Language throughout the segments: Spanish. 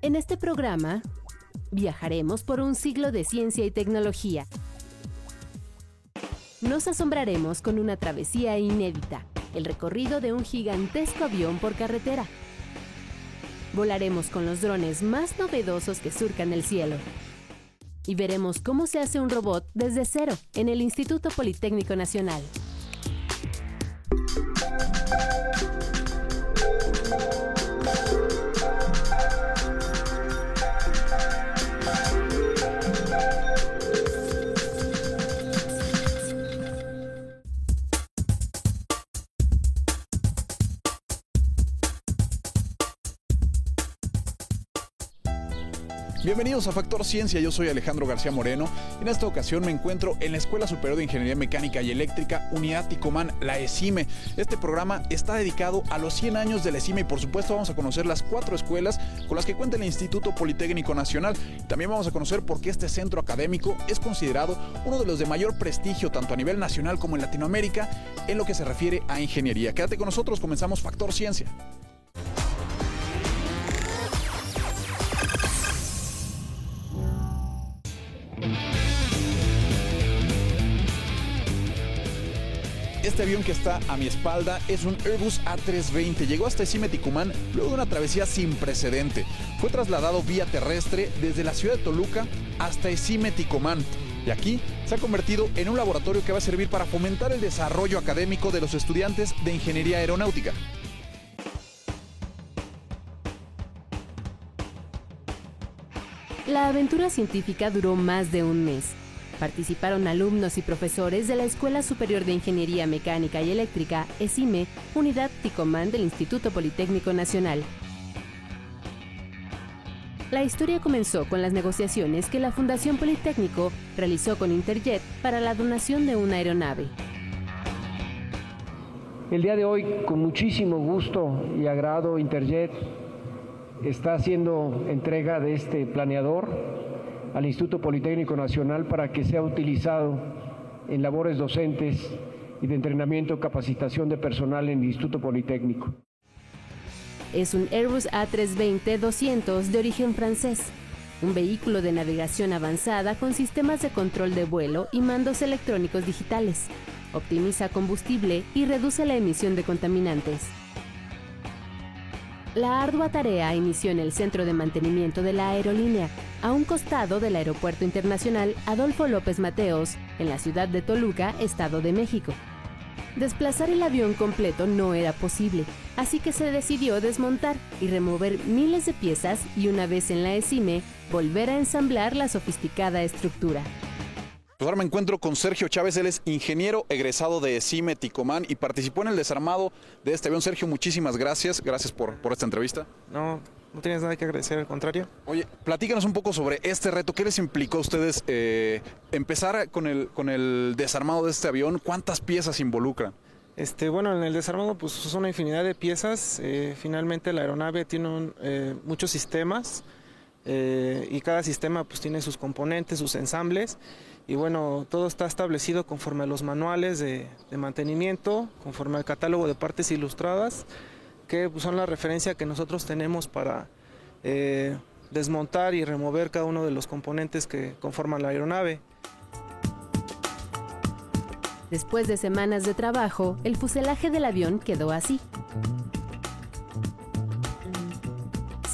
En este programa viajaremos por un siglo de ciencia y tecnología. Nos asombraremos con una travesía inédita, el recorrido de un gigantesco avión por carretera. Volaremos con los drones más novedosos que surcan el cielo. Y veremos cómo se hace un robot desde cero en el Instituto Politécnico Nacional. Bienvenidos a Factor Ciencia, yo soy Alejandro García Moreno. En esta ocasión me encuentro en la Escuela Superior de Ingeniería Mecánica y Eléctrica Unidad Ticomán, la ESIME. Este programa está dedicado a los 100 años de la ESIME y por supuesto vamos a conocer las cuatro escuelas con las que cuenta el Instituto Politécnico Nacional. También vamos a conocer por qué este centro académico es considerado uno de los de mayor prestigio tanto a nivel nacional como en Latinoamérica en lo que se refiere a ingeniería. Quédate con nosotros, comenzamos Factor Ciencia. Este avión que está a mi espalda es un Airbus A320. Llegó hasta Esime Ticumán luego de una travesía sin precedente. Fue trasladado vía terrestre desde la ciudad de Toluca hasta Esime Ticumán. Y aquí se ha convertido en un laboratorio que va a servir para fomentar el desarrollo académico de los estudiantes de ingeniería aeronáutica. La aventura científica duró más de un mes. Participaron alumnos y profesores de la Escuela Superior de Ingeniería Mecánica y Eléctrica, ESIME, Unidad Ticomán del Instituto Politécnico Nacional. La historia comenzó con las negociaciones que la Fundación Politécnico realizó con Interjet para la donación de una aeronave. El día de hoy, con muchísimo gusto y agrado, Interjet está haciendo entrega de este planeador al Instituto Politécnico Nacional para que sea utilizado en labores docentes y de entrenamiento capacitación de personal en el Instituto Politécnico. Es un Airbus A320-200 de origen francés, un vehículo de navegación avanzada con sistemas de control de vuelo y mandos electrónicos digitales. Optimiza combustible y reduce la emisión de contaminantes. La ardua tarea inició en el centro de mantenimiento de la aerolínea, a un costado del Aeropuerto Internacional Adolfo López Mateos, en la ciudad de Toluca, Estado de México. Desplazar el avión completo no era posible, así que se decidió desmontar y remover miles de piezas y una vez en la ESIME, volver a ensamblar la sofisticada estructura. Pues ahora me encuentro con Sergio Chávez, él es ingeniero egresado de ESIME Ticomán y participó en el desarmado de este avión. Sergio, muchísimas gracias, gracias por, por esta entrevista. No, no tienes nada que agradecer, al contrario. Oye, platícanos un poco sobre este reto. ¿Qué les implicó a ustedes eh, empezar con el, con el desarmado de este avión? ¿Cuántas piezas involucran? Este, bueno, en el desarmado pues son una infinidad de piezas. Eh, finalmente la aeronave tiene un, eh, muchos sistemas y cada sistema pues tiene sus componentes, sus ensambles y bueno, todo está establecido conforme a los manuales de, mantenimiento, conforme al catálogo de partes ilustradas, que son la referencia que nosotros tenemos para eh, desmontar y remover cada uno de los componentes que conforman la aeronave. Después de semanas de trabajo, el fuselaje del avión quedó así.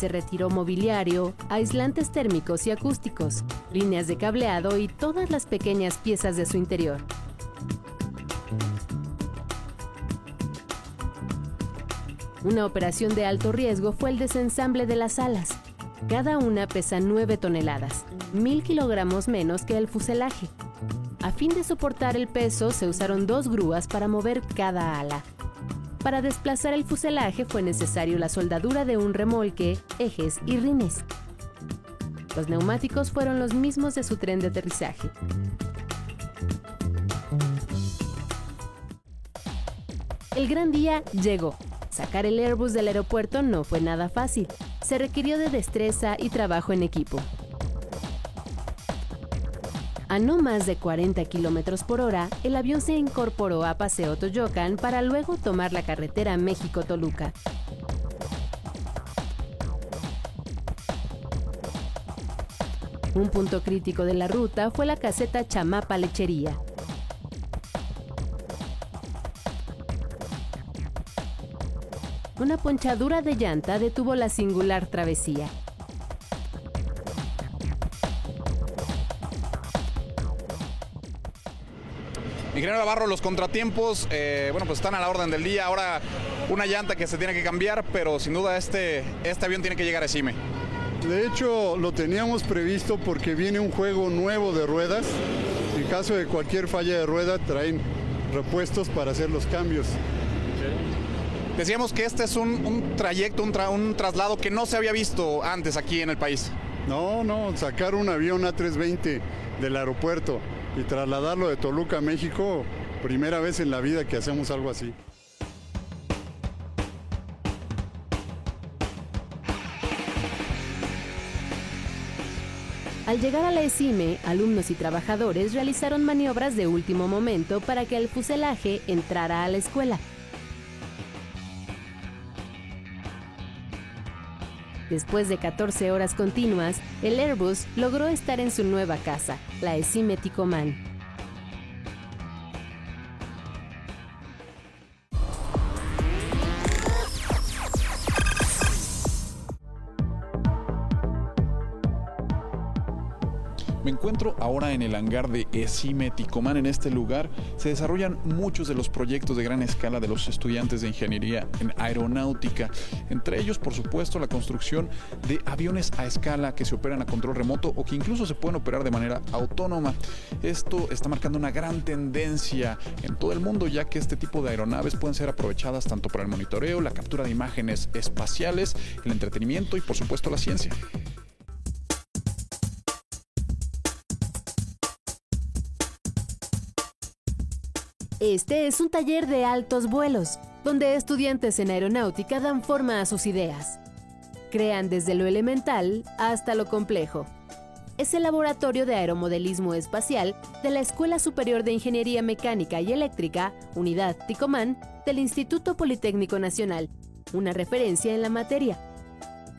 se retiró mobiliario, aislantes térmicos y acústicos, líneas de cableado y todas las pequeñas piezas de su interior. Una operación de alto riesgo fue el desensamble de las alas. Cada una pesa 9 toneladas, 1000 kilogramos menos que el fuselaje. A fin de soportar el peso, se usaron dos grúas para mover cada ala. Para desplazar el fuselaje fue necesario la soldadura de un remolque, ejes y rines. Los neumáticos fueron los mismos de su tren de aterrizaje. El gran día llegó. Sacar el Airbus del aeropuerto no fue nada fácil. Se requirió de destreza y trabajo en equipo. A no más de 40 kilómetros por hora, el avión se incorporó a Paseo Toyocan para luego tomar la carretera México-Toluca. Un punto crítico de la ruta fue la caseta Chamapa Lechería. Una ponchadura de llanta detuvo la singular travesía. Ingeniero Navarro, los contratiempos, eh, bueno, pues están a la orden del día. Ahora una llanta que se tiene que cambiar, pero sin duda este, este avión tiene que llegar a Cime. De hecho, lo teníamos previsto porque viene un juego nuevo de ruedas. En caso de cualquier falla de rueda, traen repuestos para hacer los cambios. Decíamos que este es un, trayecto, un, un traslado que no se había visto antes aquí en el país. No, no, sacar un avión A320 del aeropuerto y trasladarlo de Toluca a México, primera vez en la vida que hacemos algo así. Al llegar a la ESIME, alumnos y trabajadores realizaron maniobras de último momento para que el fuselaje entrara a la escuela. Después de 14 horas continuas, el Airbus logró estar en su nueva casa, la ESIME Ticomán. Ahora en el hangar de Esime Ticomán. En este lugar se desarrollan muchos de los proyectos de gran escala de los estudiantes de ingeniería en aeronáutica. Entre ellos, por supuesto, la construcción de aviones a escala que se operan a control remoto o que incluso se pueden operar de manera autónoma. Esto está marcando una gran tendencia en todo el mundo, ya que este tipo de aeronaves pueden ser aprovechadas tanto para el monitoreo, la captura de imágenes espaciales, el entretenimiento y, por supuesto, la ciencia. Este es un taller de altos vuelos, donde estudiantes en aeronáutica dan forma a sus ideas. Crean desde lo elemental hasta lo complejo. Es el laboratorio de aeromodelismo espacial de la Escuela Superior de Ingeniería Mecánica y Eléctrica, Unidad Ticomán, del Instituto Politécnico Nacional, una referencia en la materia.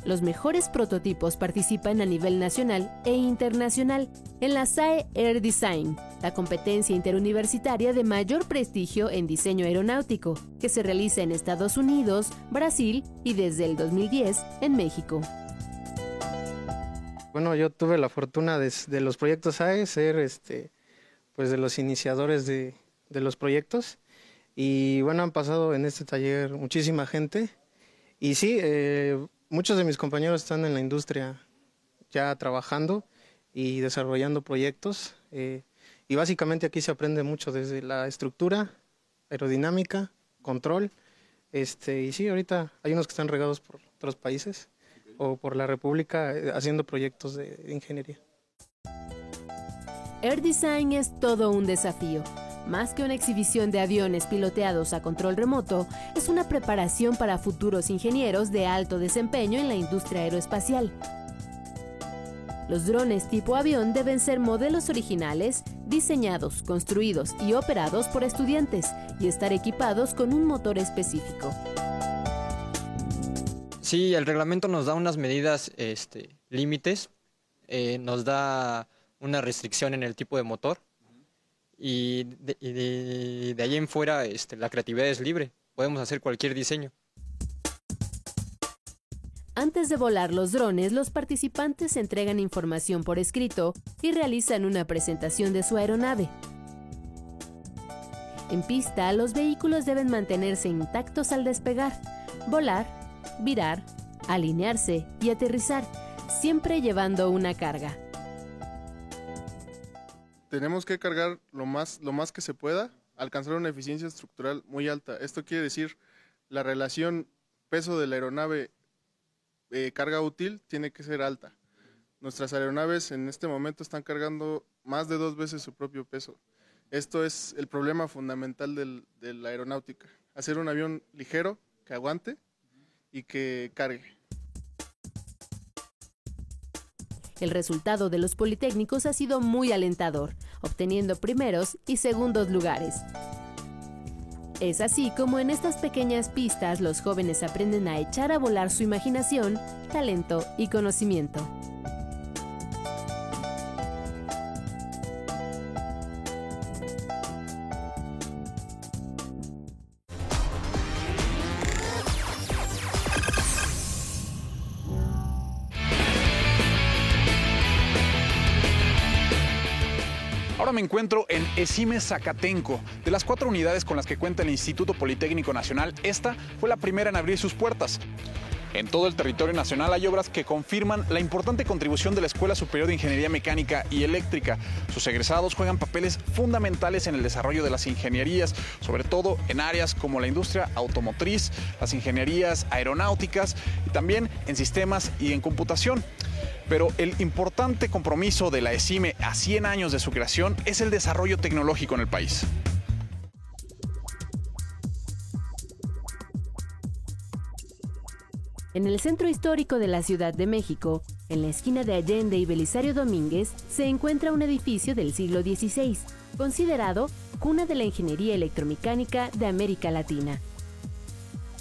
Los mejores prototipos participan a nivel nacional e internacional en la SAE Air Design, la competencia interuniversitaria de mayor prestigio en diseño aeronáutico, que se realiza en Estados Unidos, Brasil y desde el 2010 en México. Bueno, yo tuve la fortuna de, los proyectos SAE ser este, pues de los iniciadores de, los proyectos. Y bueno, han pasado en este taller muchísima gente. Y sí, eh, muchos de mis compañeros están en la industria ya trabajando y desarrollando proyectos. Eh, y básicamente aquí se aprende mucho desde la estructura, aerodinámica, control. Este, y sí, ahorita hay unos que están regados por otros países o por la República eh, haciendo proyectos de ingeniería. Air Design es todo un desafío más que una exhibición de aviones piloteados a control remoto, es una preparación para futuros ingenieros de alto desempeño en la industria aeroespacial. Los drones tipo avión deben ser modelos originales, diseñados, construidos y operados por estudiantes y estar equipados con un motor específico. Sí, el reglamento nos da unas medidas este, límites, eh, nos da una restricción en el tipo de motor y de, ahí en fuera este, la creatividad es libre, podemos hacer cualquier diseño. Antes de volar los drones, los participantes entregan información por escrito y realizan una presentación de su aeronave. En pista, los vehículos deben mantenerse intactos al despegar, volar, virar, alinearse y aterrizar, siempre llevando una carga tenemos que cargar lo más, lo más que se pueda, alcanzar una eficiencia estructural muy alta. Esto quiere decir la relación peso de la aeronave eh, carga útil tiene que ser alta. Nuestras aeronaves en este momento están cargando más de dos veces su propio peso. Esto es el problema fundamental de la aeronáutica. Hacer un avión ligero, que aguante y que cargue. El resultado de los Politécnicos ha sido muy alentador, obteniendo primeros y segundos lugares. Es así como en estas pequeñas pistas los jóvenes aprenden a echar a volar su imaginación, talento y conocimiento. Ahora me encuentro en ESIME Zacatenco. De las cuatro unidades con las que cuenta el Instituto Politécnico Nacional, esta fue la primera en abrir sus puertas. En todo el territorio nacional hay obras que confirman la importante contribución de la Escuela Superior de Ingeniería Mecánica y Eléctrica. Sus egresados juegan papeles fundamentales en el desarrollo de las ingenierías, sobre todo en áreas como la industria automotriz, las ingenierías aeronáuticas y también en sistemas y en computación. Pero el importante compromiso de la ESIME a 100 años de su creación es el desarrollo tecnológico en el país. En el centro histórico de la Ciudad de México, en la esquina de Allende y Belisario Domínguez, se encuentra un edificio del siglo XVI, considerado cuna de la ingeniería electromecánica de América Latina.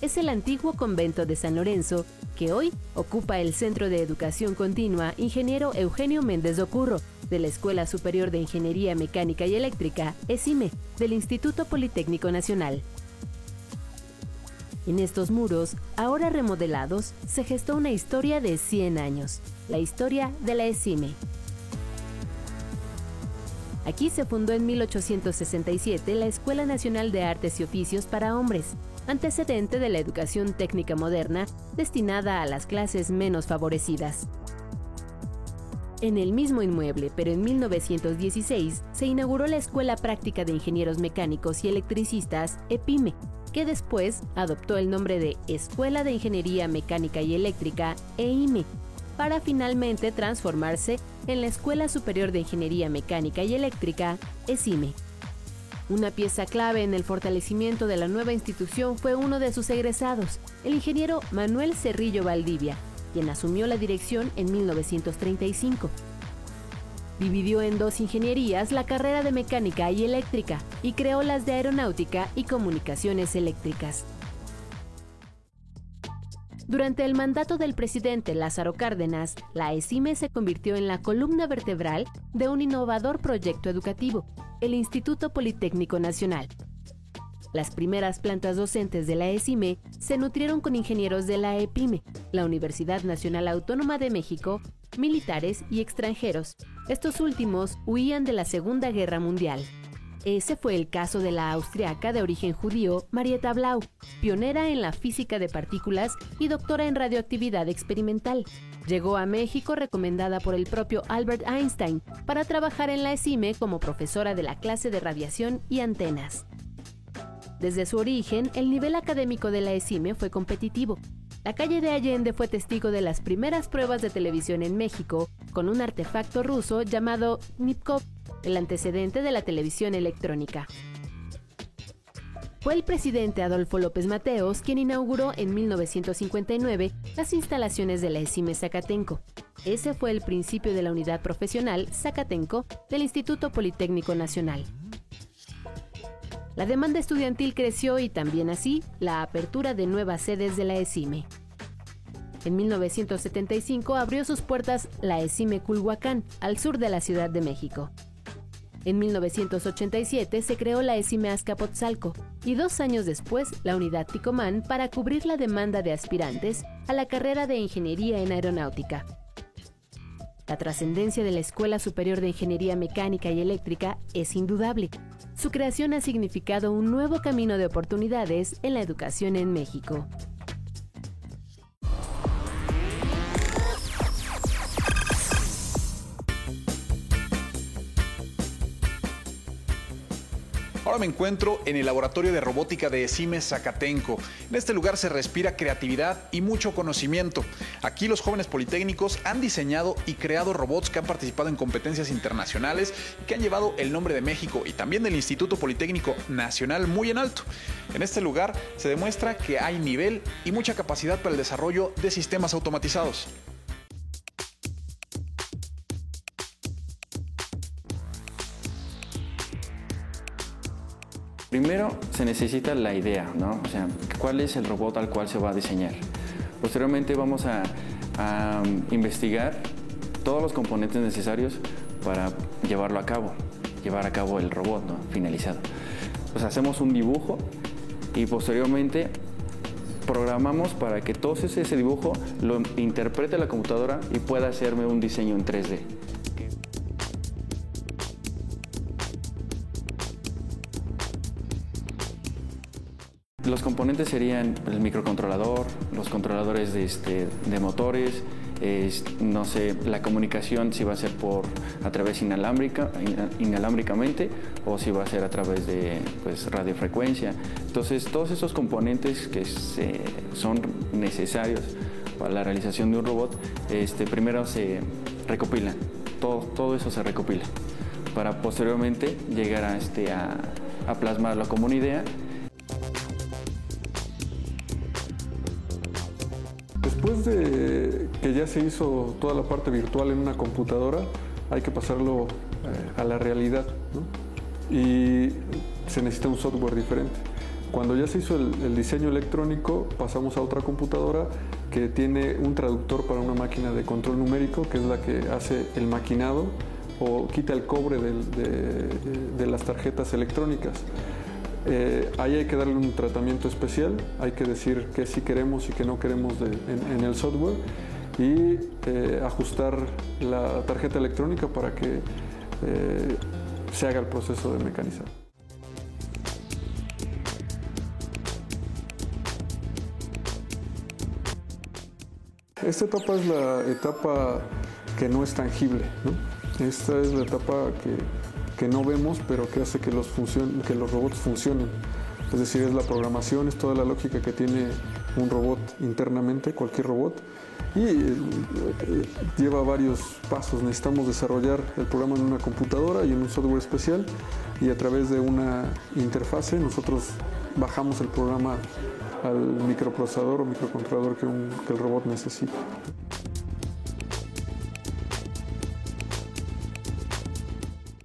Es el antiguo convento de San Lorenzo, que hoy ocupa el Centro de Educación Continua Ingeniero Eugenio Méndez Ocurro, de la Escuela Superior de Ingeniería Mecánica y Eléctrica, ESIME, del Instituto Politécnico Nacional. En estos muros, ahora remodelados, se gestó una historia de 100 años, la historia de la ESIME. Aquí se fundó en 1867 la Escuela Nacional de Artes y Oficios para Hombres, antecedente de la educación técnica moderna destinada a las clases menos favorecidas. En el mismo inmueble, pero en 1916, se inauguró la Escuela Práctica de Ingenieros Mecánicos y Electricistas, EPIME, que después adoptó el nombre de Escuela de Ingeniería Mecánica y Eléctrica, EIME, para finalmente transformarse en la Escuela Superior de Ingeniería Mecánica y Eléctrica, ESIME. Una pieza clave en el fortalecimiento de la nueva institución fue uno de sus egresados, el ingeniero Manuel Cerrillo Valdivia, quien asumió la dirección en 1935. Dividió en dos ingenierías la carrera de mecánica y eléctrica y creó las de aeronáutica y comunicaciones eléctricas. Durante el mandato del presidente Lázaro Cárdenas, la ESIME se convirtió en la columna vertebral de un innovador proyecto educativo, el Instituto Politécnico Nacional. Las primeras plantas docentes de la ESIME se nutrieron con ingenieros de la EPIME, la Universidad Nacional Autónoma de México, militares y extranjeros. Estos últimos huían de la Segunda Guerra Mundial. Ese fue el caso de la austriaca de origen judío Marietta Blau, pionera en la física de partículas y doctora en radioactividad experimental. Llegó a México recomendada por el propio Albert Einstein para trabajar en la ESIME como profesora de la clase de radiación y antenas. Desde su origen, el nivel académico de la ESIME fue competitivo. La calle de Allende fue testigo de las primeras pruebas de televisión en México con un artefacto ruso llamado Nipkov, el antecedente de la televisión electrónica. Fue el presidente Adolfo López Mateos quien inauguró en 1959 las instalaciones de la ESIME Zacatenco. Ese fue el principio de la unidad profesional Zacatenco del Instituto Politécnico Nacional. La demanda estudiantil creció y también así la apertura de nuevas sedes de la ESIME. En 1975 abrió sus puertas la ESIME Culhuacán, al sur de la Ciudad de México. En 1987 se creó la ESIME Azcapotzalco y dos años después la unidad Ticomán para cubrir la demanda de aspirantes a la carrera de Ingeniería en Aeronáutica. La trascendencia de la Escuela Superior de Ingeniería Mecánica y Eléctrica es indudable. Su creación ha significado un nuevo camino de oportunidades en la educación en México. Me encuentro en el laboratorio de robótica de ESIME Zacatenco. En este lugar se respira creatividad y mucho conocimiento. Aquí los jóvenes politécnicos han diseñado y creado robots que han participado en competencias internacionales que han llevado el nombre de México y también del Instituto Politécnico Nacional muy en alto. En este lugar se demuestra que hay nivel y mucha capacidad para el desarrollo de sistemas automatizados. Primero se necesita la idea, ¿no? O sea, cuál es el robot al cual se va a diseñar. Posteriormente vamos a, a investigar todos los componentes necesarios para llevarlo a cabo, llevar a cabo el robot finalizado. Pues hacemos un dibujo y posteriormente programamos para que todo ese dibujo lo interprete la computadora y pueda hacerme un diseño en 3D. Los componentes serían el microcontrolador, los controladores de, este, de motores, no sé, la comunicación si va a ser por a través inalámbrica, inalámbricamente o si va a ser a través de pues, radiofrecuencia. Entonces, todos esos componentes que son necesarios para la realización de un robot, este, primero se recopilan, todo, todo eso se recopila para posteriormente llegar a, este, a plasmarlo como una idea Después de que ya se hizo toda la parte virtual en una computadora, hay que pasarlo eh, a la realidad y se necesita un software diferente. Cuando ya se hizo el, diseño electrónico, pasamos a otra computadora que tiene un traductor para una máquina de control numérico, que es la que hace el maquinado o quita el cobre de las tarjetas electrónicas. Eh, ahí hay que darle un tratamiento especial, hay que decir qué sí queremos y qué no queremos en, el software y eh, ajustar la tarjeta electrónica para que eh, se haga el proceso de mecanizar. Esta etapa es la etapa que no es tangible. Esta es la etapa que que no vemos, pero que hace que los, que los robots funcionen. Es decir, es la programación, es toda la lógica que tiene un robot internamente, cualquier robot, y eh, lleva varios pasos. Necesitamos desarrollar el programa en una computadora y en un software especial, y a través de una interfase nosotros bajamos el programa al microprocesador o microcontrolador que el robot necesita.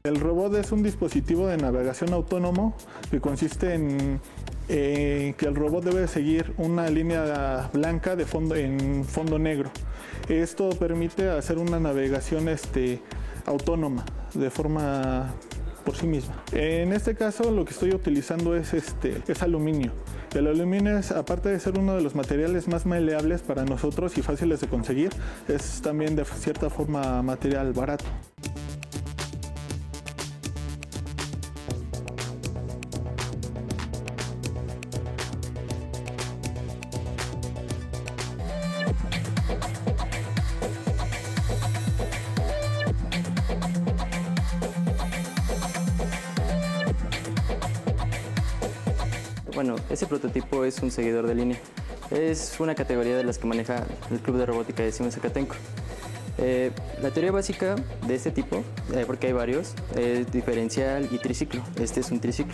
El robot es un dispositivo de navegación autónomo que consiste en que el robot debe seguir una línea blanca de fondo, en fondo negro. Esto permite hacer una navegación este, autónoma de forma por sí misma. En este caso lo que estoy utilizando es, este, es aluminio. El aluminio es, aparte de ser uno de los materiales más maleables para nosotros y fáciles de conseguir, es también de cierta forma material barato. Bueno, ese prototipo es un seguidor de línea. Es una categoría de las que maneja el Club de Robótica de Siemens Zacatenco. Eh, la teoría básica de este tipo, eh, porque hay varios, es diferencial y triciclo. Este es un triciclo.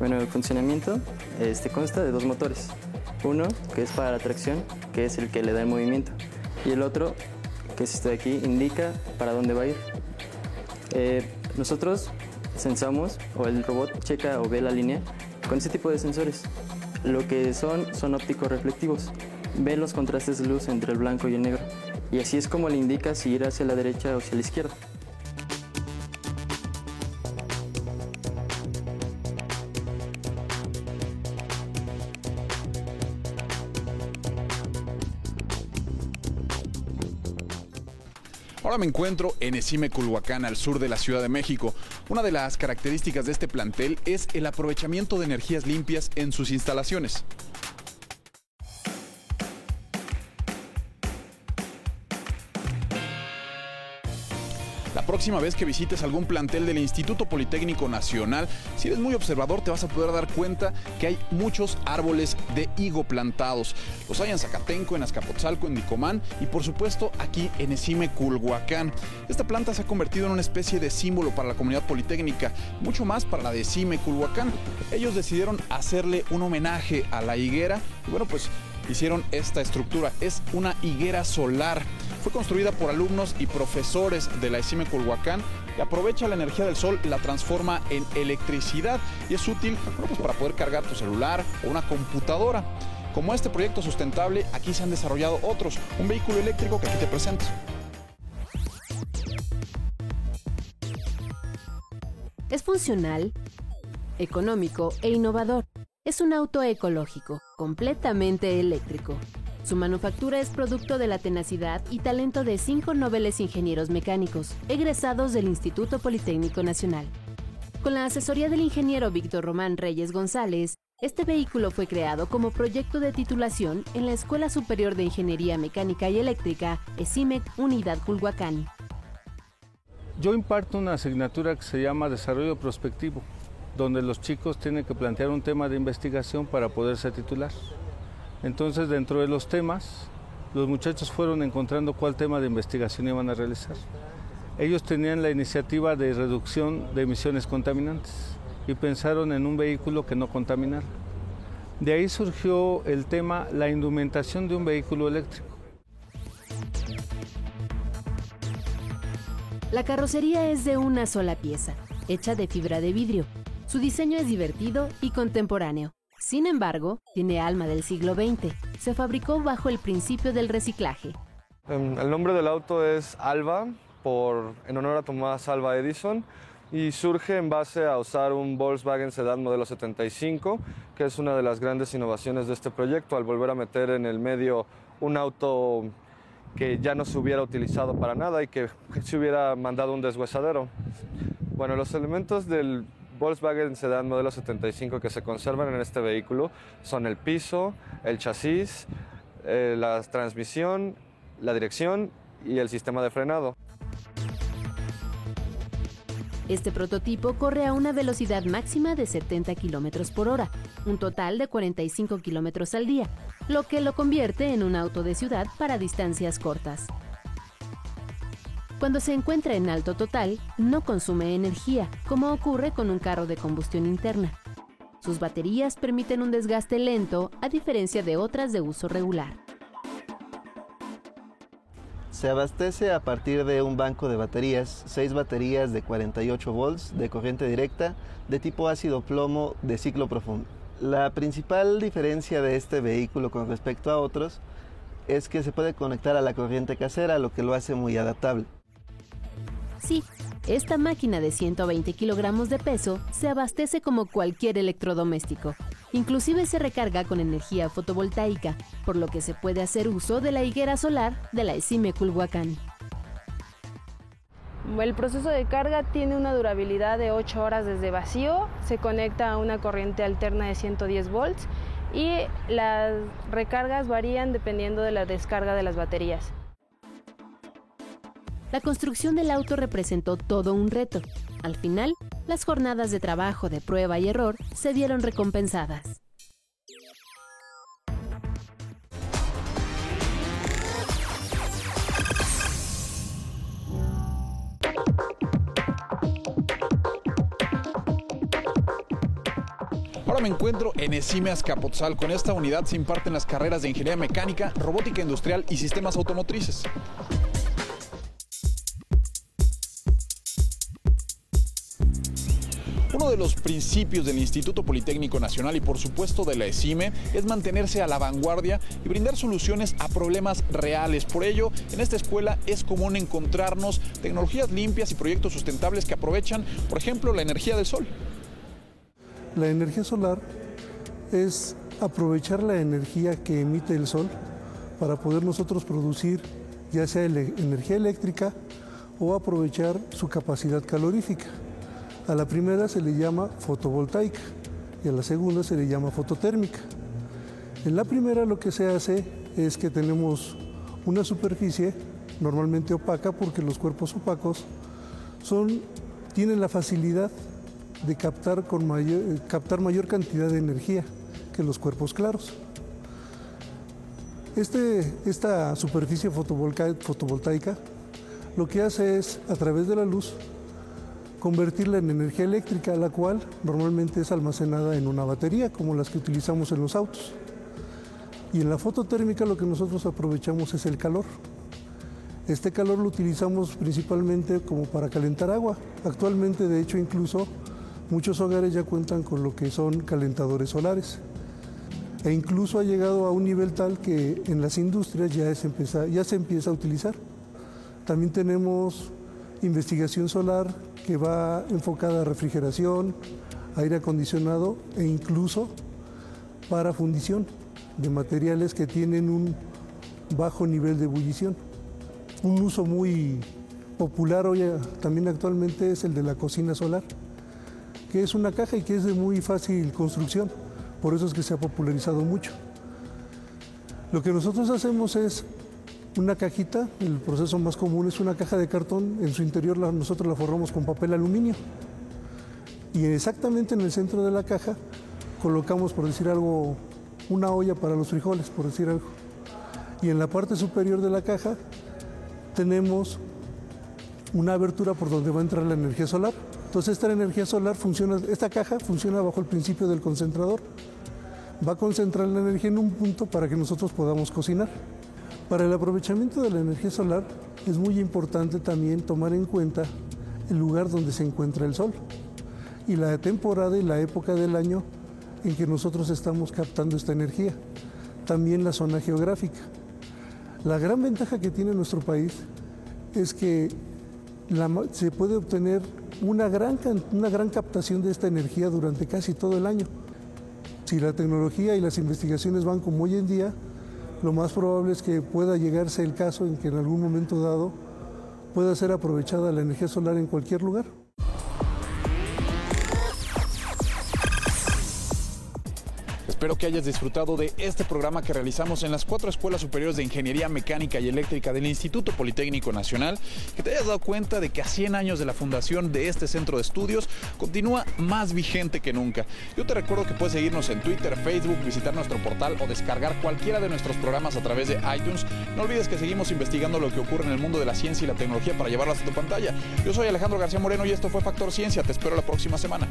Bueno, el funcionamiento este, consta de dos motores. Uno, que es para la tracción, que es el que le da el movimiento. Y el otro, que es este de aquí, indica para dónde va a ir. Eh, nosotros sensamos, o el robot checa o ve la línea con ese tipo de sensores. Lo que son son ópticos reflectivos. Ven los contrastes de luz entre el blanco y el negro. Y así es como le indica si ir hacia la derecha o hacia la izquierda. Ahora me encuentro en Esime Culhuacán, al sur de la Ciudad de México. Una de las características de este plantel es el aprovechamiento de energías limpias en sus instalaciones. Próxima vez que visites algún plantel del Instituto Politécnico Nacional, si eres muy observador te vas a poder dar cuenta que hay muchos árboles de higo plantados. Los hay en Zacatenco, en Azcapotzalco, en Nicomán y por supuesto aquí en Esime Culhuacán. Esta planta se ha convertido en una especie de símbolo para la comunidad politécnica, mucho más para la de Esime Culhuacán. Ellos decidieron hacerle un homenaje a la higuera y bueno pues hicieron esta estructura. Es una higuera solar. Fue construida por alumnos y profesores de la ESIME Culhuacán que aprovecha la energía del sol y la transforma en electricidad y es útil pues para poder cargar tu celular o una computadora. Como este proyecto sustentable, aquí se han desarrollado otros. Un vehículo eléctrico que aquí te presento. Es funcional, económico e innovador es un auto ecológico, completamente eléctrico. Su manufactura es producto de la tenacidad y talento de cinco nobles ingenieros mecánicos, egresados del Instituto Politécnico Nacional. Con la asesoría del ingeniero Víctor Román Reyes González, Este vehículo fue creado como proyecto de titulación en la Escuela Superior de Ingeniería Mecánica y Eléctrica, ESIMEC Unidad Culhuacán. Yo imparto una asignatura que se llama Desarrollo Prospectivo, donde los chicos tienen que plantear un tema de investigación para poderse titular. Entonces, dentro de los temas, los muchachos fueron encontrando cuál tema de investigación iban a realizar. Ellos tenían la iniciativa de reducción de emisiones contaminantes y pensaron en un vehículo que no contaminara. De ahí surgió el tema la indumentación de un vehículo eléctrico. La carrocería es de una sola pieza, hecha de fibra de vidrio. Su diseño es divertido y contemporáneo. Sin embargo, tiene alma del siglo XX. Se fabricó bajo el principio del reciclaje. Em, el nombre del auto es Alba, por, en honor a Tomás Alba Edison, y surge en base a usar un Volkswagen Sedan modelo 75, que es una de las grandes innovaciones de este proyecto, al volver a meter en el medio un auto que ya no se hubiera utilizado para nada y que se hubiera mandado un deshuesadero. Bueno, los elementos del Volkswagen Sedan modelo 75 que se conservan en este vehículo son el piso, el chasis, eh, la transmisión, la dirección y el sistema de frenado. Este prototipo corre a una velocidad máxima de 70 km por hora, un total de 45 km al día, lo que lo convierte en un auto de ciudad para distancias cortas. Cuando se encuentra en alto total, no consume energía, como ocurre con un carro de combustión interna. Sus baterías permiten un desgaste lento, a diferencia de otras de uso regular. Se abastece a partir de un banco de baterías, seis baterías de 48 volts de corriente directa de tipo ácido plomo de ciclo profundo. La principal diferencia de este vehículo con respecto a otros es que se puede conectar a la corriente casera, lo que lo hace muy adaptable. Esta máquina de 120 kilogramos de peso se abastece como cualquier electrodoméstico. Inclusive se recarga con energía fotovoltaica, por lo que se puede hacer uso de la higuera solar de la ESIME Culhuacán. El proceso de carga tiene una durabilidad de 8 horas desde vacío, se conecta a una corriente alterna de 110 volts y las recargas varían dependiendo de la descarga de las baterías. La construcción del auto representó todo un reto. Al final, las jornadas de trabajo de prueba y error se vieron recompensadas. Ahora me encuentro en Esime Azcapotzal. Con esta unidad se imparten las carreras de ingeniería mecánica, robótica industrial y sistemas automotrices. Uno de los principios del Instituto Politécnico Nacional y por supuesto de la ESIME es mantenerse a la vanguardia y brindar soluciones a problemas reales. Por ello, en esta escuela es común encontrarnos tecnologías limpias y proyectos sustentables que aprovechan, por ejemplo, la energía del sol. La energía solar es aprovechar la energía que emite el sol para poder nosotros producir ya sea energía eléctrica o aprovechar su capacidad calorífica. A la primera se le llama fotovoltaica y a la segunda se le llama fototérmica. En la primera lo que se hace es que tenemos una superficie normalmente opaca porque los cuerpos opacos son, tienen la facilidad de captar, con mayor, captar mayor cantidad de energía que los cuerpos claros. Este, esta superficie fotovoltaica lo que hace es, a través de la luz, convertirla en energía eléctrica, la cual normalmente es almacenada en una batería, como las que utilizamos en los autos. Y en la fototérmica lo que nosotros aprovechamos es el calor. Este calor lo utilizamos principalmente como para calentar agua. Actualmente, de hecho, incluso muchos hogares ya cuentan con lo que son calentadores solares. E incluso ha llegado a un nivel tal que en las industrias ya, ya se empieza a utilizar. También tenemos investigación solar que va enfocada a refrigeración, aire acondicionado e incluso para fundición de materiales que tienen un bajo nivel de ebullición. Un uso muy popular hoy también actualmente es el de la cocina solar, que es una caja y que es de muy fácil construcción. Por eso es que se ha popularizado mucho. Lo que nosotros hacemos es una cajita, el proceso más común es una caja de cartón, en su interior nosotros la forramos con papel aluminio y exactamente en el centro de la caja colocamos, por decir algo, una olla para los frijoles, por decir algo. Y en la parte superior de la caja tenemos una abertura por donde va a entrar la energía solar. Entonces esta energía solar funciona, esta caja funciona bajo el principio del concentrador. Va a concentrar la energía en un punto para que nosotros podamos cocinar. Para el aprovechamiento de la energía solar es muy importante también tomar en cuenta el lugar donde se encuentra el sol y la temporada y la época del año en que nosotros estamos captando esta energía. También la zona geográfica. La gran ventaja que tiene nuestro país es que se puede obtener una gran, una gran captación de esta energía durante casi todo el año. Si la tecnología y las investigaciones van como hoy en día, lo más probable es que pueda llegarse el caso en que en algún momento dado pueda ser aprovechada la energía solar en cualquier lugar. Espero que hayas disfrutado de este programa que realizamos en las cuatro escuelas superiores de Ingeniería Mecánica y Eléctrica del Instituto Politécnico Nacional, que te hayas dado cuenta de que a 100 años de la fundación de este centro de estudios continúa más vigente que nunca. Yo te recuerdo que puedes seguirnos en Twitter, Facebook, visitar nuestro portal o descargar cualquiera de nuestros programas a través de iTunes. No olvides que seguimos investigando lo que ocurre en el mundo de la ciencia y la tecnología para llevarlas a tu pantalla. Yo soy Alejandro García Moreno y esto fue Factor Ciencia. Te espero la próxima semana.